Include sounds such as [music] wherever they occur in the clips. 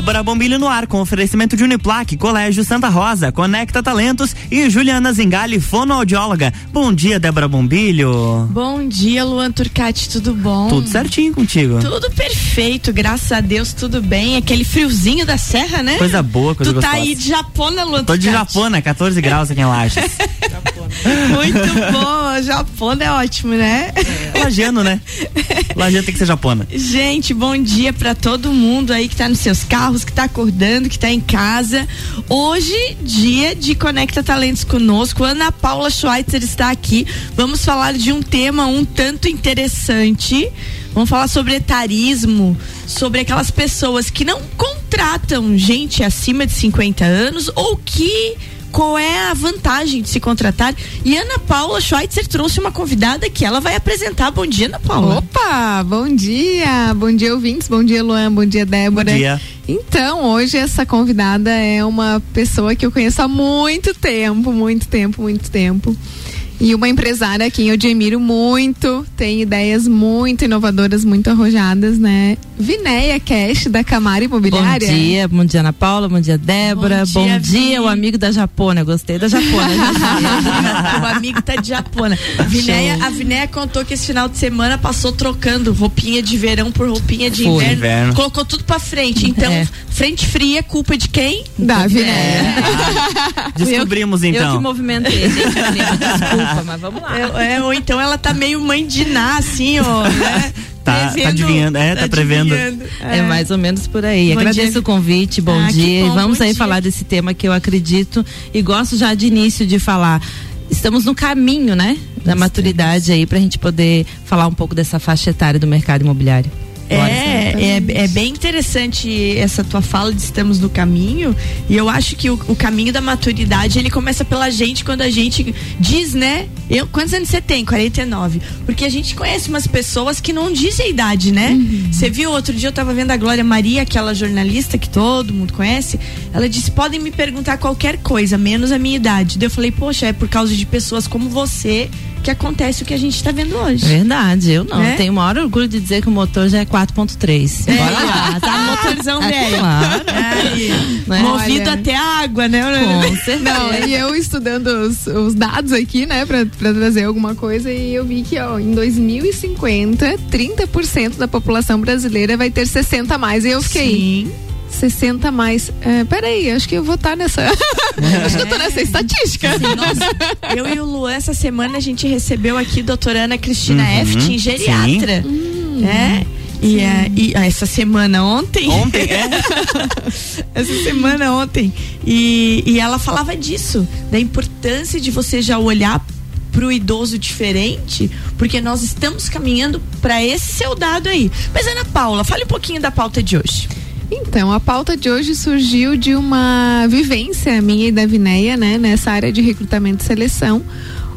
Débora Bombilho no ar com oferecimento de Uniplaque, Colégio Santa Rosa, Conecta Talentos e Juliana Zingali, fonoaudióloga. Bom dia, Débora Bombilho. Bom dia, Luan Turcati, tudo bom? Tudo certinho contigo. Tudo perfeito, graças a Deus, tudo bem. Aquele friozinho da serra, né? Coisa boa, coisa Tu gostosa. tá aí de Japona, Luan Tô de? Japona, 14 graus aqui em Lages. [laughs] [laughs] Muito bom, Japona é ótimo, né? Lagiano, né? Lagiano tem que ser Japona. Gente, bom dia pra todo mundo aí que tá nos seus carros, que tá acordando, que tá em casa. Hoje, dia de Conecta Talentos conosco. Ana Paula Schweitzer está aqui. Vamos falar de um tema um tanto interessante. Vamos falar sobre etarismo, sobre aquelas pessoas que não contratam gente acima de 50 anos ou que qual é a vantagem de se contratar. E Ana Paula Schweitzer trouxe uma convidada que ela vai apresentar. Bom dia, Ana Paula. Opa, bom dia, bom dia ouvintes, bom dia Luan, bom dia Débora. Bom dia. Então, hoje essa convidada é uma pessoa que eu conheço há muito tempo, muito tempo, muito tempo. E uma empresária a quem eu admiro muito, tem ideias muito inovadoras, muito arrojadas, né? Vinéia Cash, da Camara Imobiliária. Bom dia, bom dia Ana Paula, bom dia Débora, Bom bom dia, dia, Vi. o amigo da Japona, gostei da Japona. [laughs] o amigo tá de Japona. Vinéia, a Vinéia contou que esse final de semana passou trocando roupinha de verão por roupinha de inverno, Inverno. Colocou tudo pra frente. Então, É. frente fria, culpa de quem? Da Vinéia. [laughs] Descobrimos Eu que então. movimentei, gente, [laughs] desculpa, mas vamos lá. É, é, ou então ela tá meio mãe de Ná, assim, ó, né? Tá- tá adivinhando, é, tá prevendo. adivinhando. É. mais ou menos por aí. Bom Agradeço dia. o convite, bom Ah, dia. bom, e vamos bom aí dia. falar desse tema que eu acredito e gosto já de início de falar. Estamos no caminho, né? Da maturidade aí pra gente poder falar um pouco dessa faixa etária do mercado imobiliário. É, é, é bem interessante essa tua fala de estamos no caminho e eu acho que o, o caminho da maturidade ele começa pela gente quando a gente diz, né? Eu, quantos anos você tem? 49. Porque a gente conhece umas pessoas que não dizem a idade, né? Você viu outro dia eu tava vendo a Glória Maria, aquela jornalista que todo mundo conhece, ela disse: "Podem me perguntar qualquer coisa, menos a minha idade". Daí eu falei: "Poxa, é por causa de pessoas como você que acontece o que a gente tá vendo hoje". Verdade, eu não. É? Tenho o maior orgulho de dizer que o motor já é 4.3. É. Bora lá. [laughs] Tá motorzão É velho. claro. Aí, Né? Movido Olha. até a água, né? Com certeza. Não, e eu estudando os, os dados aqui, né, pra, pra trazer alguma coisa, e eu vi que, ó, em 2050, 30% da população brasileira vai ter 60 a mais. E eu fiquei, Sim. 60 a mais. É, peraí, acho que eu vou estar nessa. [laughs] acho que eu tô nessa estatística. Sim, nossa, eu e o Luan, essa semana a gente recebeu aqui a doutora Ana Cristina Uhum, Eftin, geriatra. É. E, é, e ah, essa semana ontem. Ontem, é. [laughs] essa semana ontem. E, e ela falava disso, da importância de você já olhar pro idoso diferente, porque nós estamos caminhando para esse seu dado aí. Mas Ana Paula, fale um pouquinho da pauta de hoje. Então, a pauta de hoje surgiu de uma vivência minha e da Vinéia, né, nessa área de recrutamento e seleção,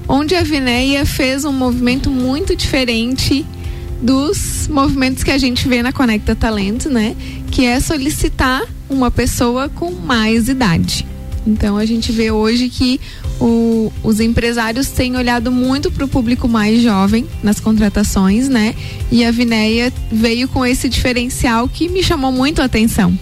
onde a Vinéia fez um movimento muito diferente dos movimentos que a gente vê na Conecta Talento, né, que é solicitar uma pessoa com mais idade. Então, a gente vê hoje que o- os empresários têm olhado muito para o público mais jovem nas contratações, né? E a Vinéia veio com esse diferencial que me chamou muito a atenção.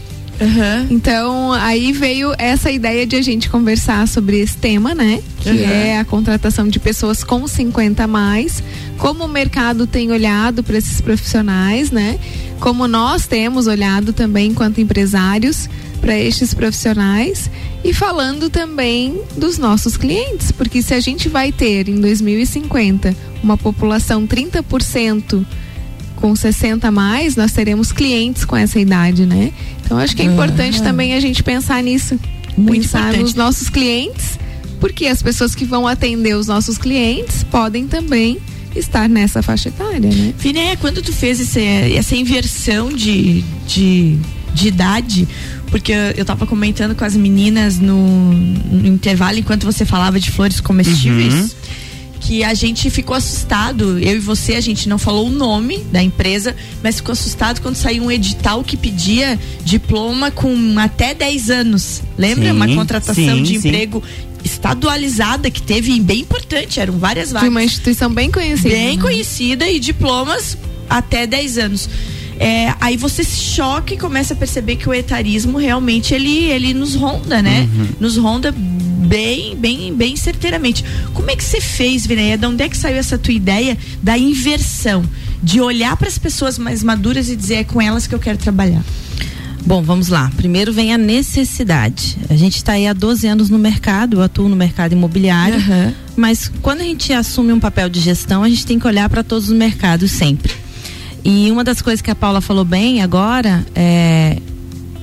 Então, aí veio essa ideia de a gente conversar sobre esse tema, né? Que Uhum. é a contratação de pessoas com 50 a mais, como o mercado tem olhado para esses profissionais, né? Como nós temos olhado também enquanto empresários para estes profissionais e falando também dos nossos clientes, porque se a gente vai ter em 2050 uma população 30% com 60 a mais, nós teremos clientes com essa idade, né? Então acho que é importante também a gente pensar nisso. Muito pensar importante. nos nossos clientes, porque as pessoas que vão atender os nossos clientes podem também estar nessa faixa etária, né? Finéia, quando tu fez esse, essa inversão de, de, de idade, porque eu- eu tava comentando com as meninas no, no intervalo enquanto você falava de flores comestíveis. Uhum. Que a gente ficou assustado, eu e você, a gente não falou o nome da empresa, mas ficou assustado quando saiu um edital que pedia diploma com até 10 anos. Lembra? Sim, Uma contratação sim, de sim. emprego estadualizada que teve bem importante, eram várias De vagas uma instituição bem conhecida. bem né? conhecida e diplomas até 10 anos. É, aí você se choca e começa a perceber que o etarismo realmente ele, ele nos ronda, né? Uhum. Nos ronda bem, bem, bem certeiramente. Como é que você fez, Vinéia? De onde é que saiu essa tua ideia da inversão? De olhar para as pessoas mais maduras e dizer é com elas que eu quero trabalhar. Bom, vamos lá. Primeiro vem a necessidade. A gente está aí há 12 anos no mercado, eu atuo no mercado imobiliário, Uhum. mas quando a gente assume um papel de gestão, a gente tem que olhar para todos os mercados sempre. E uma das coisas que a Paula falou bem agora é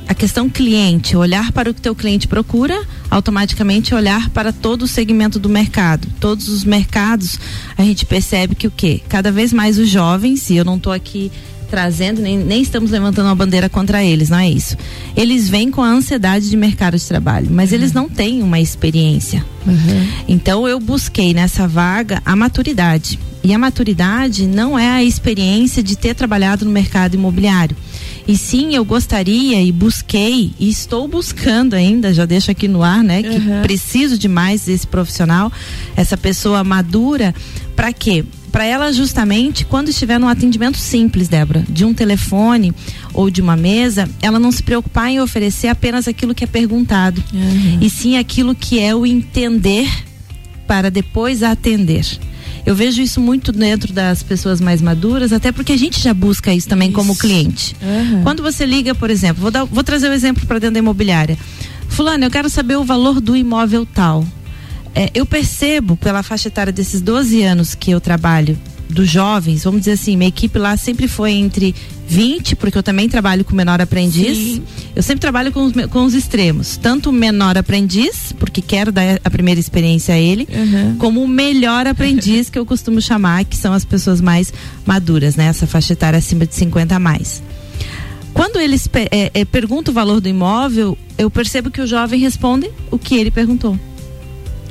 a questão cliente, olhar para o que teu cliente procura, automaticamente olhar para todo o segmento do mercado. Todos os mercados, a gente percebe que o quê? Cada vez mais os jovens, e eu não estou aqui trazendo, nem, nem estamos levantando uma bandeira contra eles, não é isso. Eles vêm com a ansiedade de mercado de trabalho, mas eles não têm uma experiência. Então eu busquei nessa vaga a maturidade. E a maturidade não é a experiência de ter trabalhado no mercado imobiliário. E sim, eu gostaria e busquei e estou buscando ainda, já deixo aqui no ar, né, que Uhum. preciso de mais desse profissional, essa pessoa madura, para quê? Para ela justamente quando estiver num atendimento simples, Débora, de um telefone ou de uma mesa, ela não se preocupar em oferecer apenas aquilo que é perguntado, e sim aquilo que é o entender para depois atender. Eu vejo isso muito dentro das pessoas mais maduras, até porque a gente já busca isso também como Isso. cliente. Quando você liga, por exemplo, vou, dar- vou trazer o um exemplo para dentro da imobiliária. Fulano, eu quero saber o valor do imóvel tal. É, eu percebo pela faixa etária desses 12 anos que eu trabalho, dos jovens, vamos dizer assim, minha equipe lá sempre foi entre 20, porque eu também trabalho com menor aprendiz. Sim. Eu sempre trabalho com os, com os extremos. Tanto o menor aprendiz, porque quero dar a primeira experiência a ele, Uhum. como o melhor aprendiz, que eu costumo chamar, que são as pessoas mais maduras, né? Essa faixa etária acima de 50 a mais. Quando eles é, é, perguntam o valor do imóvel, eu percebo que o jovem responde o que ele perguntou.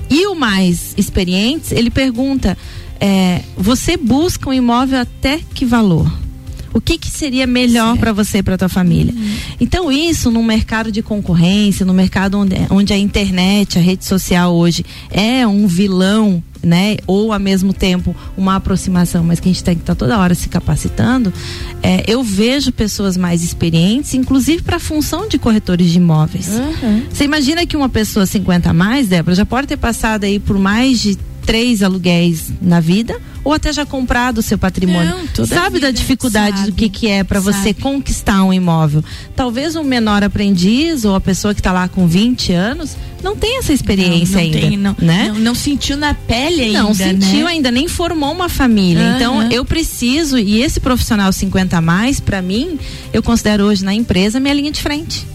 E o mais experiente, ele pergunta: é, você busca um imóvel até que valor? O que, que seria melhor para você e para tua família? Então isso num mercado de concorrência, no mercado onde, onde a internet, a rede social hoje é um vilão, né? Ou ao mesmo tempo uma aproximação, mas que a gente tem que estar toda hora se capacitando. é, eu vejo pessoas mais experientes, inclusive para a função de corretores de imóveis. Você imagina que uma pessoa 50 a mais, Débora, já pode ter passado aí por mais de três aluguéis na vida ou até já comprado o seu patrimônio. Não, sabe da dificuldade sabe, do que, que é para você conquistar um imóvel. Talvez um menor aprendiz ou a pessoa que está lá com 20 anos não tem essa experiência não, ainda, tem, não, né? não, não sentiu na pele ainda, Não sentiu né? ainda, nem formou uma família. Aham. Então, eu preciso, e esse profissional 50 a mais, para mim, eu considero hoje na empresa minha linha de frente.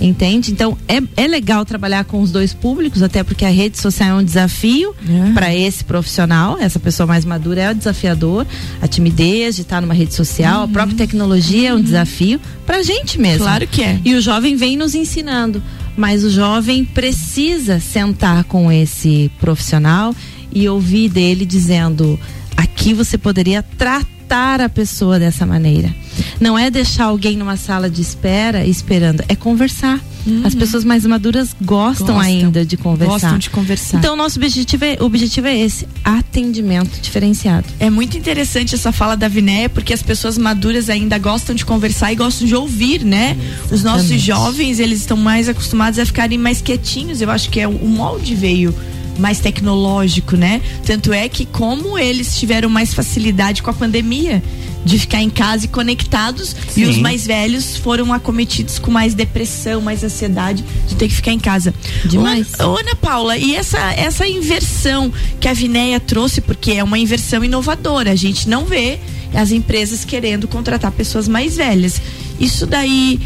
Entende? Então, é, é legal trabalhar com os dois públicos, até porque a rede social é um desafio Aham. para esse profissional. Essa pessoa mais madura é o desafiador. A timidez de estar numa rede social, a própria tecnologia é um desafio para a gente mesmo. Claro que é. E o jovem vem nos ensinando, mas o jovem precisa sentar com esse profissional e ouvir dele dizendo: aqui você poderia tratar a pessoa dessa maneira. Não é deixar alguém numa sala de espera esperando, é conversar. As pessoas mais maduras gostam, Gostam. ainda de conversar. Gostam de conversar. Então, o nosso objetivo é, o objetivo é esse: atendimento diferenciado. É muito interessante essa fala da Vinéia, porque as pessoas maduras ainda gostam de conversar e gostam de ouvir, né? Os nossos Exatamente. jovens, eles estão mais acostumados a ficarem mais quietinhos. Eu acho que é o molde veio mais tecnológico, né? Tanto é que como eles tiveram mais facilidade com a pandemia de ficar em casa e conectados e Sim. os mais velhos foram acometidos com mais depressão, mais ansiedade de ter que ficar em casa. Demais. Ô, Ô, Ana Paula, e essa, essa inversão que a Vinéia trouxe, porque é uma inversão inovadora, a gente não vê as empresas querendo contratar pessoas mais velhas. Isso daí,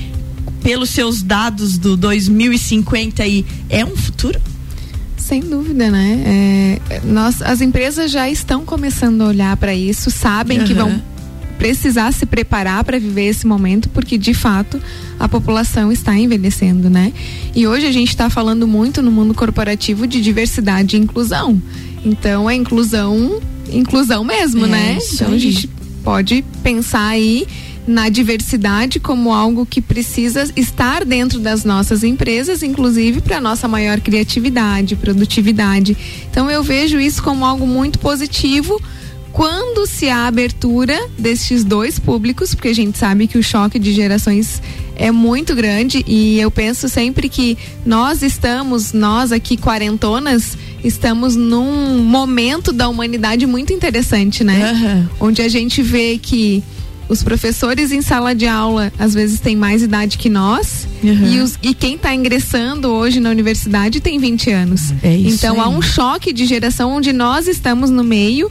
pelos seus dados do 2050 aí, é um futuro? Sem dúvida, né? É, nós, as empresas já estão começando a olhar para isso, sabem que Aham. vão precisar se preparar para viver esse momento, porque de fato a população está envelhecendo, né? E hoje a gente está falando muito no mundo corporativo de diversidade e inclusão. Então é inclusão, inclusão mesmo, É, né? Então a gente pode pensar aí na diversidade como algo que precisa estar dentro das nossas empresas, inclusive para nossa maior criatividade, produtividade. Então eu vejo isso como algo muito positivo quando se há abertura destes dois públicos, porque a gente sabe que o choque de gerações é muito grande e eu penso sempre que nós estamos, nós aqui quarentonas, estamos num momento da humanidade muito interessante, né? Uhum. Onde a gente vê que os professores em sala de aula às vezes têm mais idade que nós uhum. e, os, e, quem está ingressando hoje na universidade tem 20 anos. É então aí. há um choque de geração onde nós estamos no meio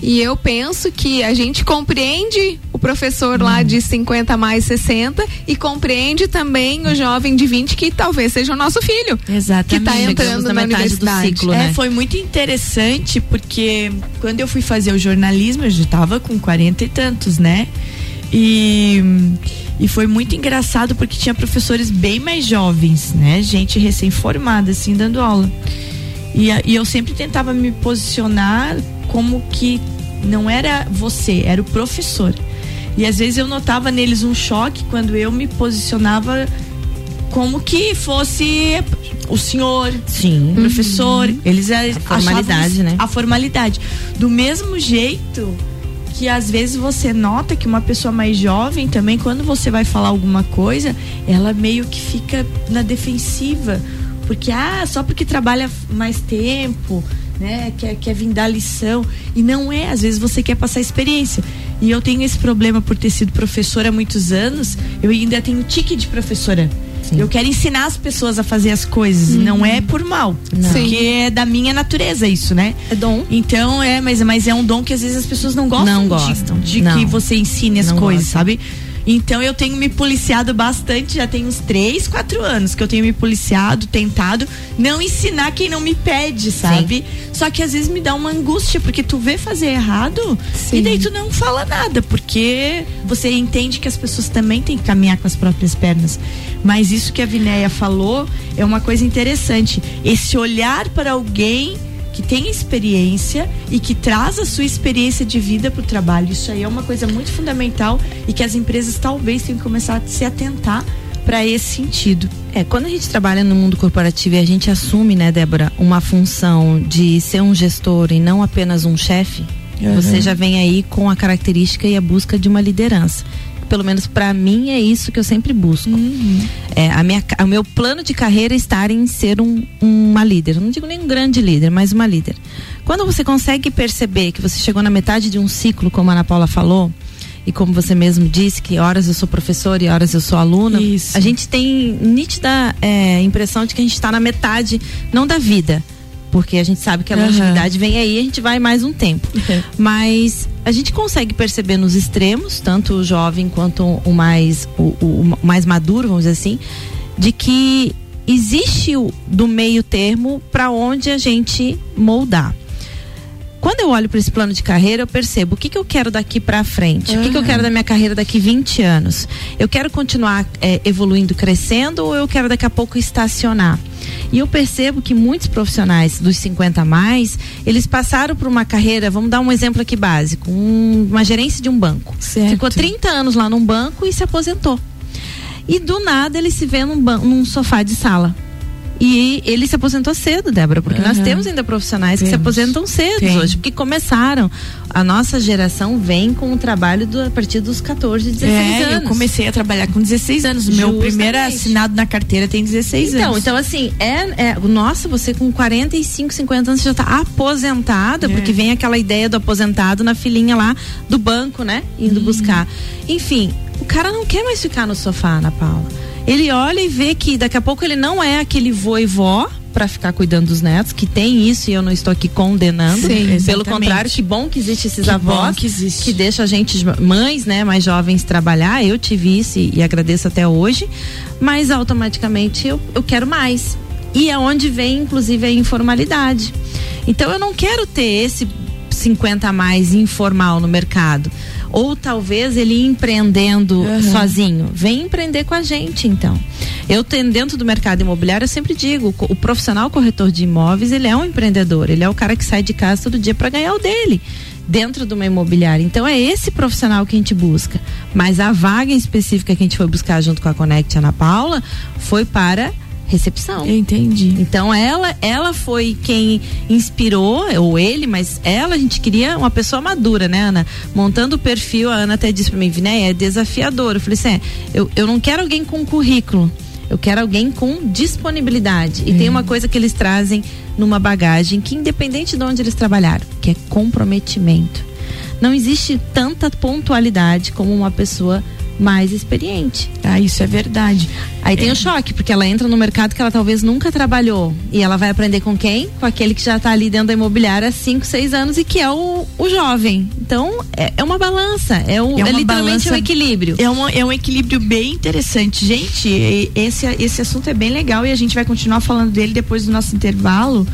e eu penso que a gente compreende o professor hum. lá de 50 mais 60 e compreende também o jovem de 20 que talvez seja o nosso filho. Exatamente. Que está entrando na, na universidade. Ciclo, né? é, foi muito interessante porque quando eu fui fazer o jornalismo, eu já estava com 40 e tantos, né? E, e foi muito engraçado porque tinha professores bem mais jovens, né? Gente recém-formada, assim, dando aula. E, e eu sempre tentava me posicionar como que não era você, era o professor. E às vezes eu notava neles um choque quando eu me posicionava como que fosse o senhor, Sim. o professor. Uhum. Eles a formalidade, né? A formalidade. Do mesmo jeito que às vezes você nota que uma pessoa mais jovem também, quando você vai falar alguma coisa, ela meio que fica na defensiva. Porque, ah, só porque trabalha mais tempo, né? Quer, quer vir dar lição. E não é, às vezes você quer passar experiência. E eu tenho esse problema por ter sido professora há muitos anos, eu ainda tenho tique de professora. Sim. Eu quero ensinar as pessoas a fazer as coisas, uhum. não é por mal. Não. Porque é da minha natureza isso, né? É dom. Então, é, mas, mas é um dom que às vezes as pessoas não gostam. Não gostam. De, de não. que você ensine as não coisas, sabe? Então eu tenho me policiado bastante, já tem uns três, quatro anos que eu tenho me policiado, tentado não ensinar quem não me pede, sabe? Sim. Só que às vezes me dá uma angústia, porque tu vê fazer errado Sim. e daí tu não fala nada, porque você entende que as pessoas também têm que caminhar com as próprias pernas. Mas isso que a Vinéia falou é uma coisa interessante. Esse olhar para alguém que tem experiência e que traz a sua experiência de vida para o trabalho. Isso aí é uma coisa muito fundamental e que as empresas talvez tenham que começar a se atentar para esse sentido. É, quando a gente trabalha no mundo corporativo e a gente assume, né, Débora, uma função de ser um gestor e não apenas um chefe, uhum. você já vem aí com a característica e a busca de uma liderança pelo menos para mim é isso que eu sempre busco. Uhum. É, a minha, o meu plano de carreira é estar em ser um, uma líder. não digo nem um grande líder, mas uma líder. Quando você consegue perceber que você chegou na metade de um ciclo, como a Ana Paula falou, e como você mesmo disse, que horas eu sou professora e horas eu sou aluna, Isso. a gente tem nítida é, impressão de que a gente está na metade, não da vida, porque a gente sabe que a longevidade uhum. vem aí e a gente vai mais um tempo. Uhum. Mas a gente consegue perceber nos extremos, tanto o jovem quanto o mais, o, o, o mais maduro, vamos dizer assim, de que existe o, do meio termo para onde a gente moldar quando eu olho para esse plano de carreira, eu percebo o que, que eu quero daqui para frente, uhum. o que, que eu quero da minha carreira daqui 20 anos. Eu quero continuar é, evoluindo, crescendo ou eu quero daqui a pouco estacionar? E eu percebo que muitos profissionais dos 50 a mais, eles passaram por uma carreira, vamos dar um exemplo aqui básico, um, uma gerência de um banco. Certo. Ficou 30 anos lá num banco e se aposentou. E do nada ele se vê num, num sofá de sala e ele se aposentou cedo, Débora, porque uhum. nós temos ainda profissionais temos. que se aposentam cedo Tem. hoje, porque começaram. A nossa geração vem com o trabalho do, a partir dos 14, 16 é, anos. Eu comecei a trabalhar com 16 anos. Justamente. Meu primeiro assinado na carteira tem 16 então, anos. Então, assim, é, é, nossa, você com 45, 50 anos já está aposentada, é. porque vem aquela ideia do aposentado na filinha lá do banco, né? Indo hum. buscar. Enfim, o cara não quer mais ficar no sofá, Ana Paula ele olha e vê que daqui a pouco ele não é aquele vô e vó para ficar cuidando dos netos, que tem isso e eu não estou aqui condenando. Sim, Pelo contrário, que bom que existe esses que avós que, existe. que deixa a gente, mães, né, mais jovens trabalhar. Eu tive isso e, e agradeço até hoje, mas automaticamente eu, eu quero mais. E é onde vem, inclusive, a informalidade. Então eu não quero ter esse 50 a mais informal no mercado ou talvez ele empreendendo uhum. sozinho. Vem empreender com a gente, então. Eu tenho dentro do mercado imobiliário, eu sempre digo, o profissional corretor de imóveis, ele é um empreendedor, ele é o cara que sai de casa todo dia para ganhar o dele dentro de uma imobiliária. Então é esse profissional que a gente busca. Mas a vaga específica que a gente foi buscar junto com a Connect Ana Paula foi para recepção. Eu entendi. Então ela, ela foi quem inspirou, ou ele, mas ela, a gente queria uma pessoa madura, né, Ana? Montando o perfil, a Ana até disse pra mim, né, é desafiador. Eu falei assim, é, eu, eu não quero alguém com currículo. Eu quero alguém com disponibilidade. E tem uma coisa que eles trazem numa bagagem que, independente de onde eles trabalharam, que é comprometimento. Não existe tanta pontualidade como uma pessoa mais experiente. Ah, isso é verdade. Aí tem o choque, porque ela entra no mercado que ela talvez nunca trabalhou. E ela vai aprender com quem? Com aquele que já está ali dentro da imobiliária há 5, 6 anos e que é o, o jovem. Então, é, é uma balança. É, um, É uma é literalmente balança- um equilíbrio. É um, é um equilíbrio bem interessante. Gente, esse, esse assunto é bem legal e a gente vai continuar falando dele depois do nosso intervalo.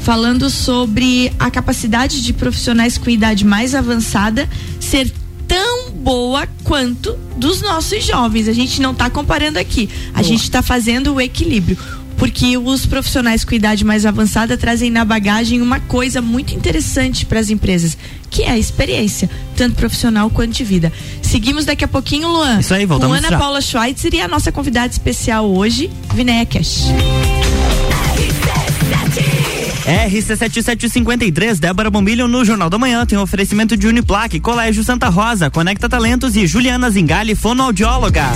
Falando sobre a capacidade de profissionais com idade mais avançada ser tão boa quanto dos nossos jovens. A gente não está comparando aqui. A gente está fazendo o equilíbrio. Porque os profissionais com idade mais avançada trazem na bagagem uma coisa muito interessante para as empresas, que é a experiência, tanto profissional quanto de vida. Seguimos daqui a pouquinho, Luan. Isso aí, voltamos Com Ana já. Paula Schweitzer e a nossa convidada especial hoje, Vinéia Cash. RC7753, Débora Bombilho no Jornal da Manhã tem oferecimento de Uniplaque, Colégio Santa Rosa, Conecta Talentos e Juliana Zingali, fonoaudióloga.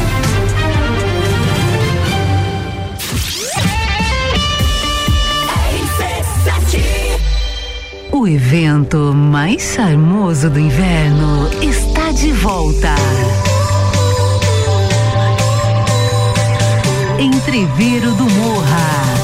O evento mais charmoso do inverno está de volta. Entreveiro do Morra.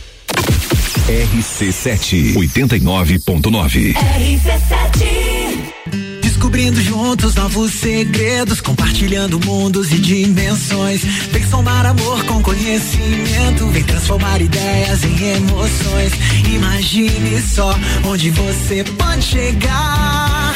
RC7 89.9. Descobrindo juntos novos segredos, compartilhando mundos e dimensões. Vem somar amor com conhecimento, vem transformar ideias em emoções. Imagine só onde você pode chegar.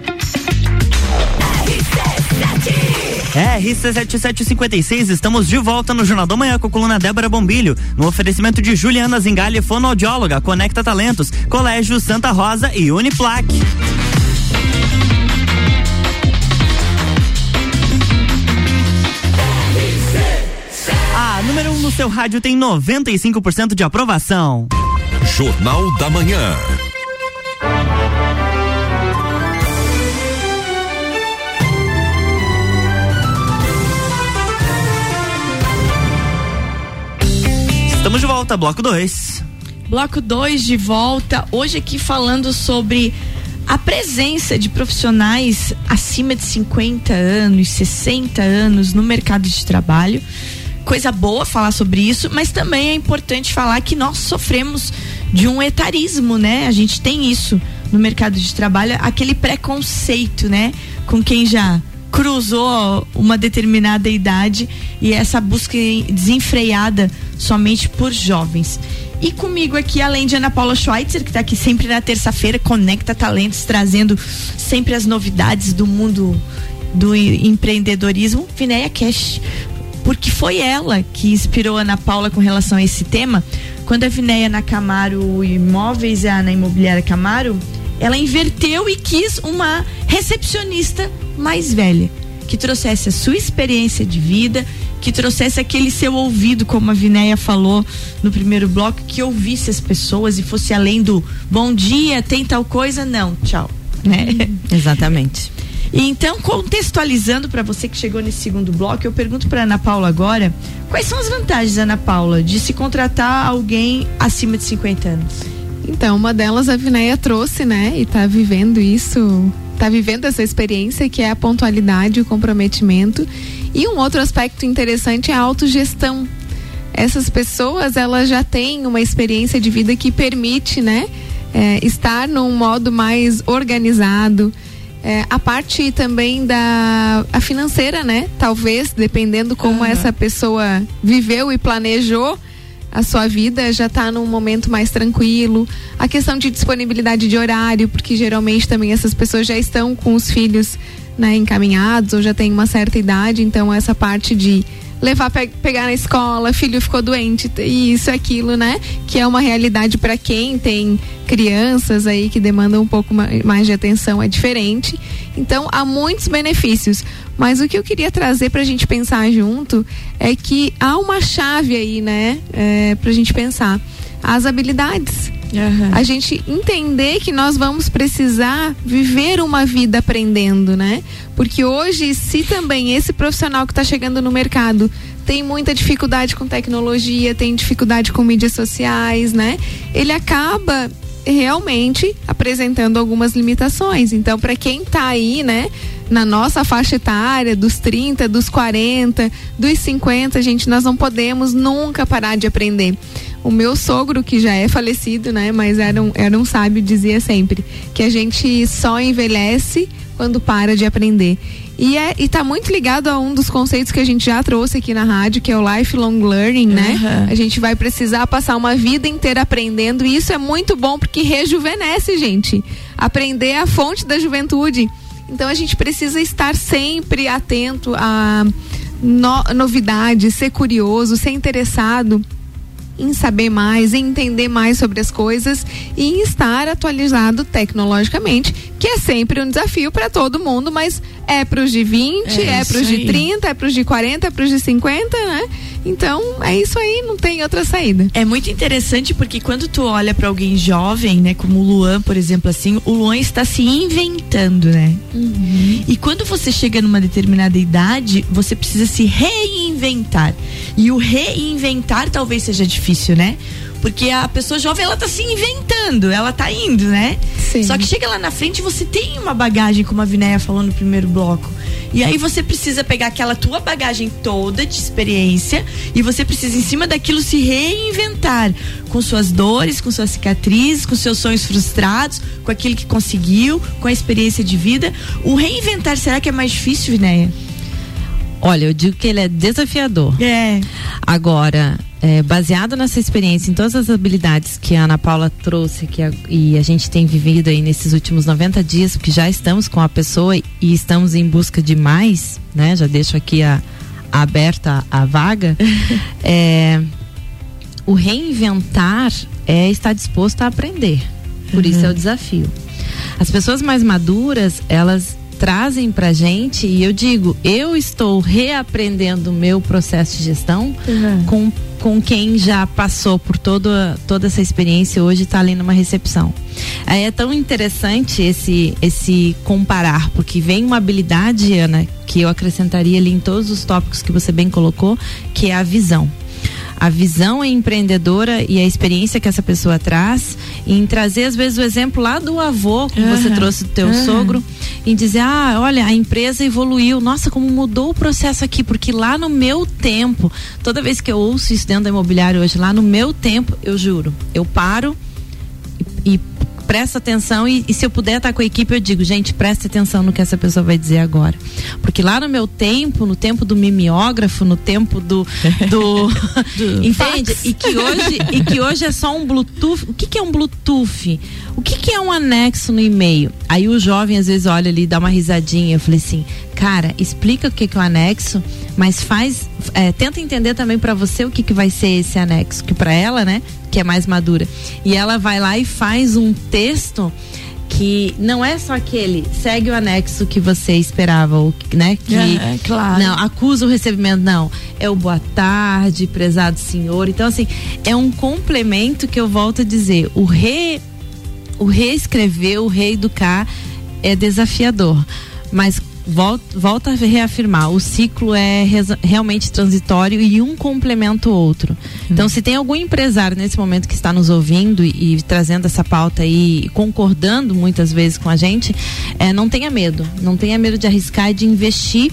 RC7756, estamos de volta no Jornal da Manhã com a coluna Débora Bombilho, no oferecimento de Juliana Zingali, fonoaudióloga, Conecta Talentos, Colégio Santa Rosa e Uniplaque. A número 1 um no seu rádio tem 95% de aprovação. Jornal da Manhã. Estamos de volta, bloco 2. Bloco 2 de volta, hoje aqui falando sobre a presença de profissionais acima de 50 anos, 60 anos no mercado de trabalho. Coisa boa falar sobre isso, mas também é importante falar que nós sofremos de um etarismo, né? A gente tem isso no mercado de trabalho, aquele preconceito, né? Com quem já cruzou uma determinada idade e essa busca desenfreada somente por jovens. E comigo aqui, além de Ana Paula Schweitzer, que está aqui sempre na terça-feira, conecta talentos, trazendo sempre as novidades do mundo do empreendedorismo, Vinéia Cash. Porque foi ela que inspirou a Ana Paula com relação a esse tema. Quando a Vinéia na Camaro Imóveis a na Imobiliária Camaro, ela inverteu e quis uma recepcionista mais velha, que trouxesse a sua experiência de vida, que trouxesse aquele seu ouvido, como a Vinéia falou no primeiro bloco, que ouvisse as pessoas e fosse além do bom dia, tem tal coisa, não, tchau. Né? Exatamente. E [laughs] então, contextualizando para você que chegou nesse segundo bloco, eu pergunto para Ana Paula agora, quais são as vantagens, Ana Paula, de se contratar alguém acima de 50 anos? Então, uma delas a Vinéia trouxe, né? E tá vivendo isso, tá vivendo essa experiência que é a pontualidade, o comprometimento e um outro aspecto interessante é a autogestão. Essas pessoas, elas já têm uma experiência de vida que permite, né, é, estar num modo mais organizado. É, a parte também da a financeira, né? Talvez, dependendo como uhum. essa pessoa viveu e planejou a sua vida, já está num momento mais tranquilo. A questão de disponibilidade de horário, porque geralmente também essas pessoas já estão com os filhos né, encaminhados ou já tem uma certa idade, então essa parte de levar pe pegar na escola, filho ficou doente, isso aquilo, né? Que é uma realidade para quem tem crianças aí que demandam um pouco mais de atenção é diferente. Então há muitos benefícios, mas o que eu queria trazer para a gente pensar junto é que há uma chave aí, né? É, para a gente pensar as habilidades. Uhum. A gente entender que nós vamos precisar viver uma vida aprendendo, né? Porque hoje, se também esse profissional que está chegando no mercado tem muita dificuldade com tecnologia, tem dificuldade com mídias sociais, né? Ele acaba realmente apresentando algumas limitações. Então, para quem está aí, né, na nossa faixa etária, dos 30, dos 40, dos 50, gente, nós não podemos nunca parar de aprender. O meu sogro, que já é falecido, né, mas era um, era um sábio, dizia sempre que a gente só envelhece quando para de aprender. E, é, e tá muito ligado a um dos conceitos que a gente já trouxe aqui na rádio, que é o lifelong learning, né? Uhum. A gente vai precisar passar uma vida inteira aprendendo e isso é muito bom porque rejuvenesce, gente. Aprender é a fonte da juventude. Então a gente precisa estar sempre atento a no, novidades, ser curioso, ser interessado em saber mais, em entender mais sobre as coisas e em estar atualizado tecnologicamente, que é sempre um desafio para todo mundo, mas é para os de 20, é, é para os de 30, é para os de 40, é para os de 50, né? Então, é isso aí, não tem outra saída. É muito interessante porque quando tu olha para alguém jovem, né, como o Luan, por exemplo, assim, o Luan está se inventando, né? Uhum. E quando você chega numa determinada idade, você precisa se reinventar. E o reinventar talvez seja difícil, né? Porque a pessoa jovem, ela tá se inventando, ela tá indo, né? Sim. Só que chega lá na frente, você tem uma bagagem, como a Vinéia falou no primeiro bloco. E aí você precisa pegar aquela tua bagagem toda de experiência e você precisa, em cima daquilo, se reinventar. Com suas dores, com suas cicatrizes, com seus sonhos frustrados, com aquilo que conseguiu, com a experiência de vida. O reinventar, será que é mais difícil, Vinéia? Olha, eu digo que ele é desafiador. É. Agora, é, baseado nessa experiência, em todas as habilidades que a Ana Paula trouxe que a, e a gente tem vivido aí nesses últimos 90 dias, porque já estamos com a pessoa e estamos em busca de mais, né? Já deixo aqui a, a aberta a vaga. [laughs] é, o reinventar é estar disposto a aprender. Por uhum. isso é o desafio. As pessoas mais maduras, elas trazem pra gente e eu digo, eu estou reaprendendo o meu processo de gestão uhum. com, com quem já passou por toda, toda essa experiência hoje está ali numa recepção. Aí é tão interessante esse, esse comparar, porque vem uma habilidade, Ana, que eu acrescentaria ali em todos os tópicos que você bem colocou, que é a visão a visão empreendedora e a experiência que essa pessoa traz, em trazer às vezes o exemplo lá do avô que uhum. você trouxe do teu uhum. sogro, em dizer, ah, olha, a empresa evoluiu, nossa, como mudou o processo aqui, porque lá no meu tempo, toda vez que eu ouço isso dentro da imobiliária hoje, lá no meu tempo, eu juro, eu paro e, e presta atenção e, e, se eu puder estar com a equipe, eu digo, gente, preste atenção no que essa pessoa vai dizer agora. Porque lá no meu tempo, no tempo do mimeógrafo, no tempo do. do, [laughs] do [laughs] entende? E que, hoje, e que hoje é só um Bluetooth. O que, que é um Bluetooth? O que, que é um anexo no e-mail? Aí o jovem às vezes olha ali, dá uma risadinha. Eu falei assim, cara, explica o que, que é o anexo, mas faz. É, tenta entender também para você o que, que vai ser esse anexo. Que para ela, né? Que é mais madura. E ela vai lá e faz um texto que não é só aquele segue o anexo que você esperava, né? Que é, claro. não acusa o recebimento, não. É o boa tarde, prezado senhor. Então assim, é um complemento que eu volto a dizer, o re o reescrever, o reeducar é desafiador, mas volta, volta a reafirmar, o ciclo é realmente transitório e um complementa o outro. Então, se tem algum empresário nesse momento que está nos ouvindo e, e trazendo essa pauta aí, concordando muitas vezes com a gente, é, não tenha medo, não tenha medo de arriscar e de investir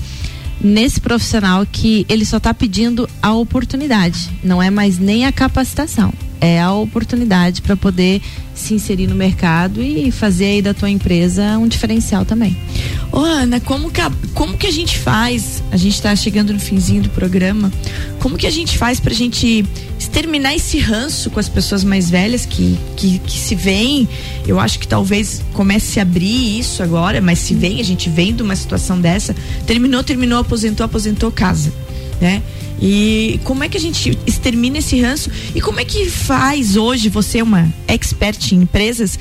nesse profissional que ele só está pedindo a oportunidade, não é mais nem a capacitação, é a oportunidade para poder se inserir no mercado e fazer aí da tua empresa um diferencial também. Ô Ana, como que a, como que a gente faz? A gente está chegando no finzinho do programa. Como que a gente faz para a gente exterminar esse ranço com as pessoas mais velhas que, que, que se vem? Eu acho que talvez comece a abrir isso agora, mas se vem, a gente vem de uma situação dessa, terminou, terminou, aposentou, aposentou, casa, né? E como é que a gente extermina esse ranço? E como é que faz hoje, você é uma expert em empresas,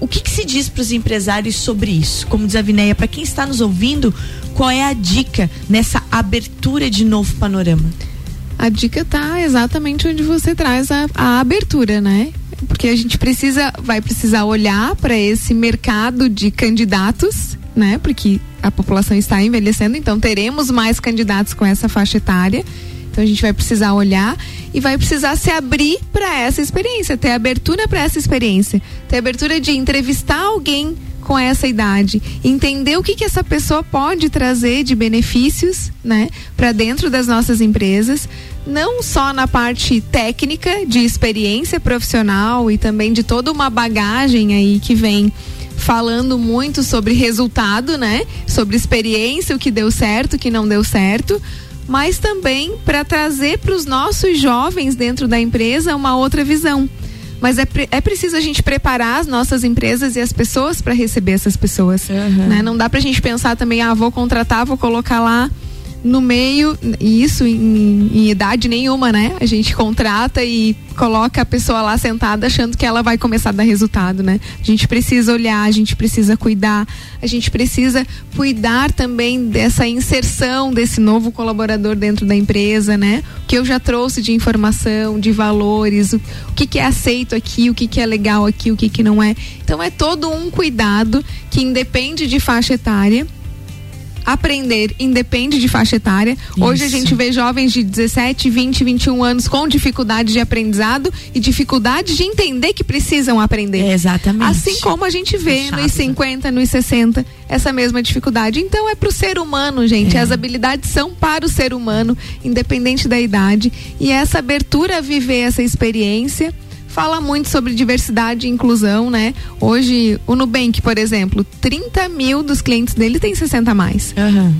o que, que se diz para os empresários sobre isso? Como diz a Vineia, para quem está nos ouvindo, qual é a dica nessa abertura de novo panorama? A dica está exatamente onde você traz a, a abertura, né? Porque a gente precisa, vai precisar olhar para esse mercado de candidatos, né? Porque a população está envelhecendo, então teremos mais candidatos com essa faixa etária. Então a gente vai precisar olhar e vai precisar se abrir para essa experiência, ter abertura para essa experiência, ter abertura de entrevistar alguém com essa idade, entender o que que essa pessoa pode trazer de benefícios, né, para dentro das nossas empresas, não só na parte técnica de experiência profissional e também de toda uma bagagem aí que vem falando muito sobre resultado, né? Sobre experiência, o que deu certo, o que não deu certo, mas também para trazer para os nossos jovens dentro da empresa uma outra visão. Mas é, é preciso a gente preparar as nossas empresas e as pessoas para receber essas pessoas. Uhum. Né? Não dá para a gente pensar também, ah, vou contratar, vou colocar lá no meio, isso em, em, idade nenhuma, né? A gente contrata e coloca a pessoa lá sentada achando que ela vai começar a dar resultado, né? A gente precisa olhar, a gente precisa cuidar, a gente precisa cuidar também dessa inserção desse novo colaborador dentro da empresa, né? O que eu já trouxe de informação, de valores, o, o que, que é aceito aqui, o que, que é legal aqui, o que, que não é. Então é todo um cuidado que independe de faixa etária aprender independe de faixa etária. Isso. Hoje a gente vê jovens de 17, 20, 21 anos com dificuldade de aprendizado e dificuldade de entender que precisam aprender. É exatamente. Assim como a gente vê nos 50, nos 60, essa mesma dificuldade. Então é para o ser humano, gente. É. As habilidades são para o ser humano, independente da idade. E essa abertura a viver essa experiência fala muito sobre diversidade e inclusão, né? Hoje, o Nubank, por exemplo, 30 mil dos clientes dele tem 60 a mais. Uhum.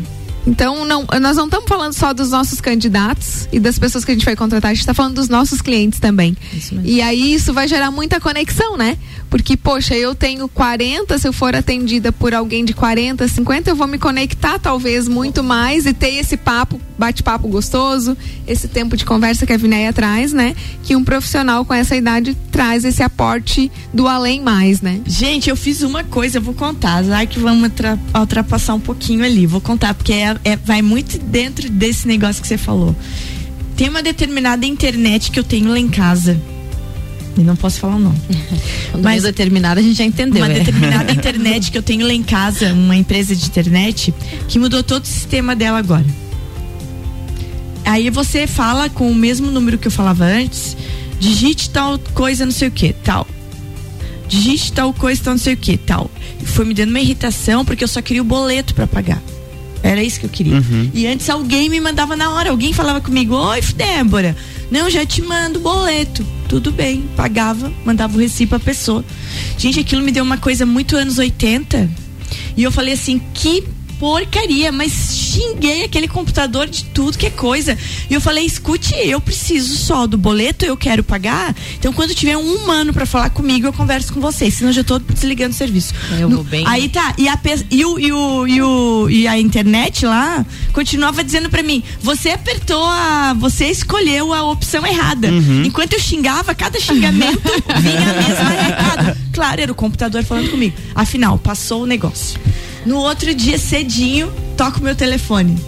Então, não, nós não estamos falando só dos nossos candidatos e das pessoas que a gente vai contratar, a gente está falando dos nossos clientes também. E aí isso vai gerar muita conexão, né? Porque, poxa, eu tenho 40, se eu for atendida por alguém de 40, 50, eu vou me conectar talvez muito mais e ter esse papo, bate-papo gostoso, esse tempo de conversa que a Vinéia traz, né? Que um profissional com essa idade traz esse aporte do além mais, né? Gente, eu fiz uma coisa, eu vou contar, já que vamos ultrapassar um pouquinho ali, vou contar, porque é é, vai muito dentro desse negócio que você falou. Tem uma determinada internet que eu tenho lá em casa. E não posso falar o nome. [laughs] Mas determinada a gente já entendeu. Uma é. determinada [laughs] internet que eu tenho lá em casa, uma empresa de internet, que mudou todo o sistema dela agora. Aí você fala com o mesmo número que eu falava antes, digite tal coisa, não sei o que, tal. Digite tal coisa, tal, não sei o que, tal. E foi me dando uma irritação porque eu só queria o boleto para pagar. Era isso que eu queria. Uhum. E antes alguém me mandava na hora, alguém falava comigo, oi, Débora, não, já te mando boleto. Tudo bem, pagava, mandava o recibo pra pessoa. Gente, aquilo me deu uma coisa muito anos 80. E eu falei assim, que porcaria, mas xinguei aquele computador de tudo que é coisa. E eu falei, escute, eu preciso só do boleto, eu quero pagar. Então, quando tiver um humano para falar comigo, eu converso com vocês. Senão eu já tô desligando o serviço. Eu vou bem. Aí tá, e a, e, o, e, o, e, o, e a internet lá continuava dizendo pra mim: você apertou a. Você escolheu a opção errada. Enquanto eu xingava, cada xingamento [laughs] vinha a mesma recado. Claro, era o computador falando comigo. Afinal, passou o negócio. No outro dia, cedinho, toco meu telefone.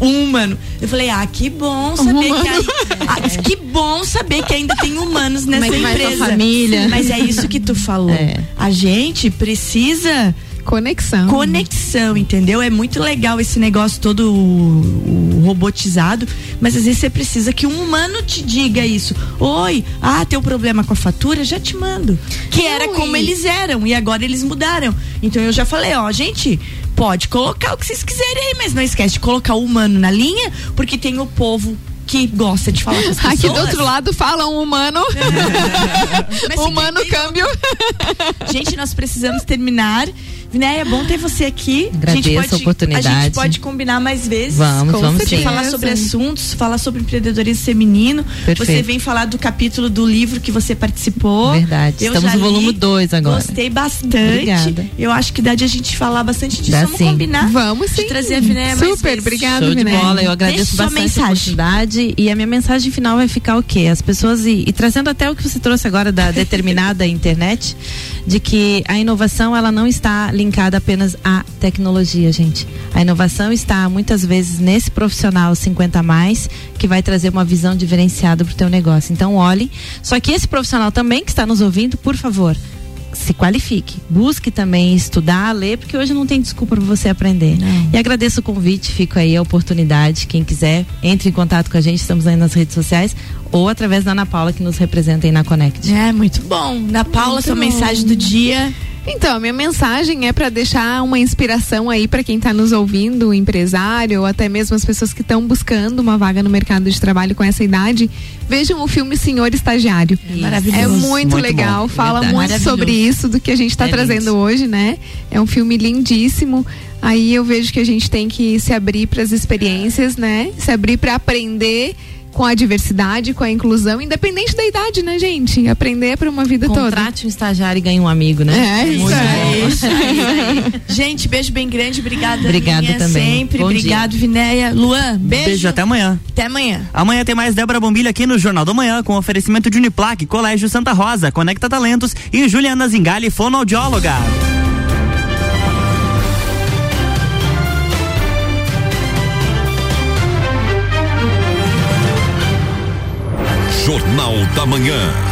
Um humano. Eu falei, ah, que bom saber que aí, ah, que bom saber que ainda tem humanos nessa é vai tua empresa. família? Mas é isso que tu falou. É. A gente precisa Conexão. conexão, entendeu? É muito legal esse negócio todo o- o robotizado, mas às vezes você precisa que um humano te diga isso. Oi, ah, teu problema com a fatura, já te mando. Que era Não, como eles eram e agora eles mudaram. Então eu já falei, ó, gente, pode colocar o que vocês quiserem aí, mas não esquece de colocar o humano na linha, porque tem o povo que gosta de falar com as pessoas. [laughs] Aqui do outro lado fala um humano. [laughs] Se humano tem- câmbio. [laughs] Gente, nós precisamos terminar. Vinéia, é bom ter você aqui. Agradeço a, gente a pode, oportunidade. A gente pode combinar mais vezes. Vamos, Com vamos sim. Falar sobre assuntos, falar sobre empreendedorismo feminino. Perfeito. Você vem falar do capítulo do livro que você participou. Verdade. Eu Estamos no volume li, 2 agora. Gostei bastante. Obrigada. Eu acho que dá de a gente falar bastante disso. Dá Vamos sim. combinar. Vamos De sim. trazer a Vinéia mais Super, vezes. obrigada, Show de Vinéia. bola, eu agradeço Deixe sua bastante a mensagem. oportunidade e a minha mensagem final vai ficar o quê? As pessoas, e, e trazendo até o que você trouxe agora da [laughs] determinada internet, de que a inovação ela não está linkada apenas à tecnologia, gente. A inovação está muitas vezes nesse profissional 50 a mais que vai trazer uma visão diferenciada para o teu negócio. Então olhe, só que esse profissional também que está nos ouvindo, por favor, se qualifique, busque também estudar, ler, porque hoje não tem desculpa para você aprender. E agradeço o convite, fico aí a oportunidade. Quem quiser, entre em contato com a gente, estamos aí nas redes sociais ou através da Ana Paula que nos representa aí na Connect. É, muito bom. Na Paula, Muito sua bom. mensagem do dia. Então, a minha mensagem é para deixar uma inspiração aí para quem está nos ouvindo, o empresário, ou até mesmo as pessoas que estão buscando uma vaga no mercado de trabalho com essa idade. Vejam o filme Senhor Estagiário. Maravilhoso. É muito, Muito legal, bom. fala Verdade. muito sobre isso do que a gente está É trazendo lindo. hoje, né? É um filme lindíssimo. Aí eu vejo que a gente tem que se abrir para as experiências, né? Se abrir para aprender com a diversidade, com a inclusão, independente da idade, né, gente? Aprender para uma vida toda. Contrate um estagiário e ganhe um amigo, né? É, isso Muito aí. bom. Isso aí. Gente, beijo bem grande. Obrigada, Obrigada Aninha, também. Sempre. Bom Obrigado, Vinéia. Luan, beijo. Beijo, até amanhã. Até amanhã. Amanhã tem mais Débora Bombilho aqui no Jornal da Manhã, com oferecimento de Uniplaque, Colégio Santa Rosa, Conecta Talentos e Juliana Zingali, fonoaudióloga. Jornal da Manhã.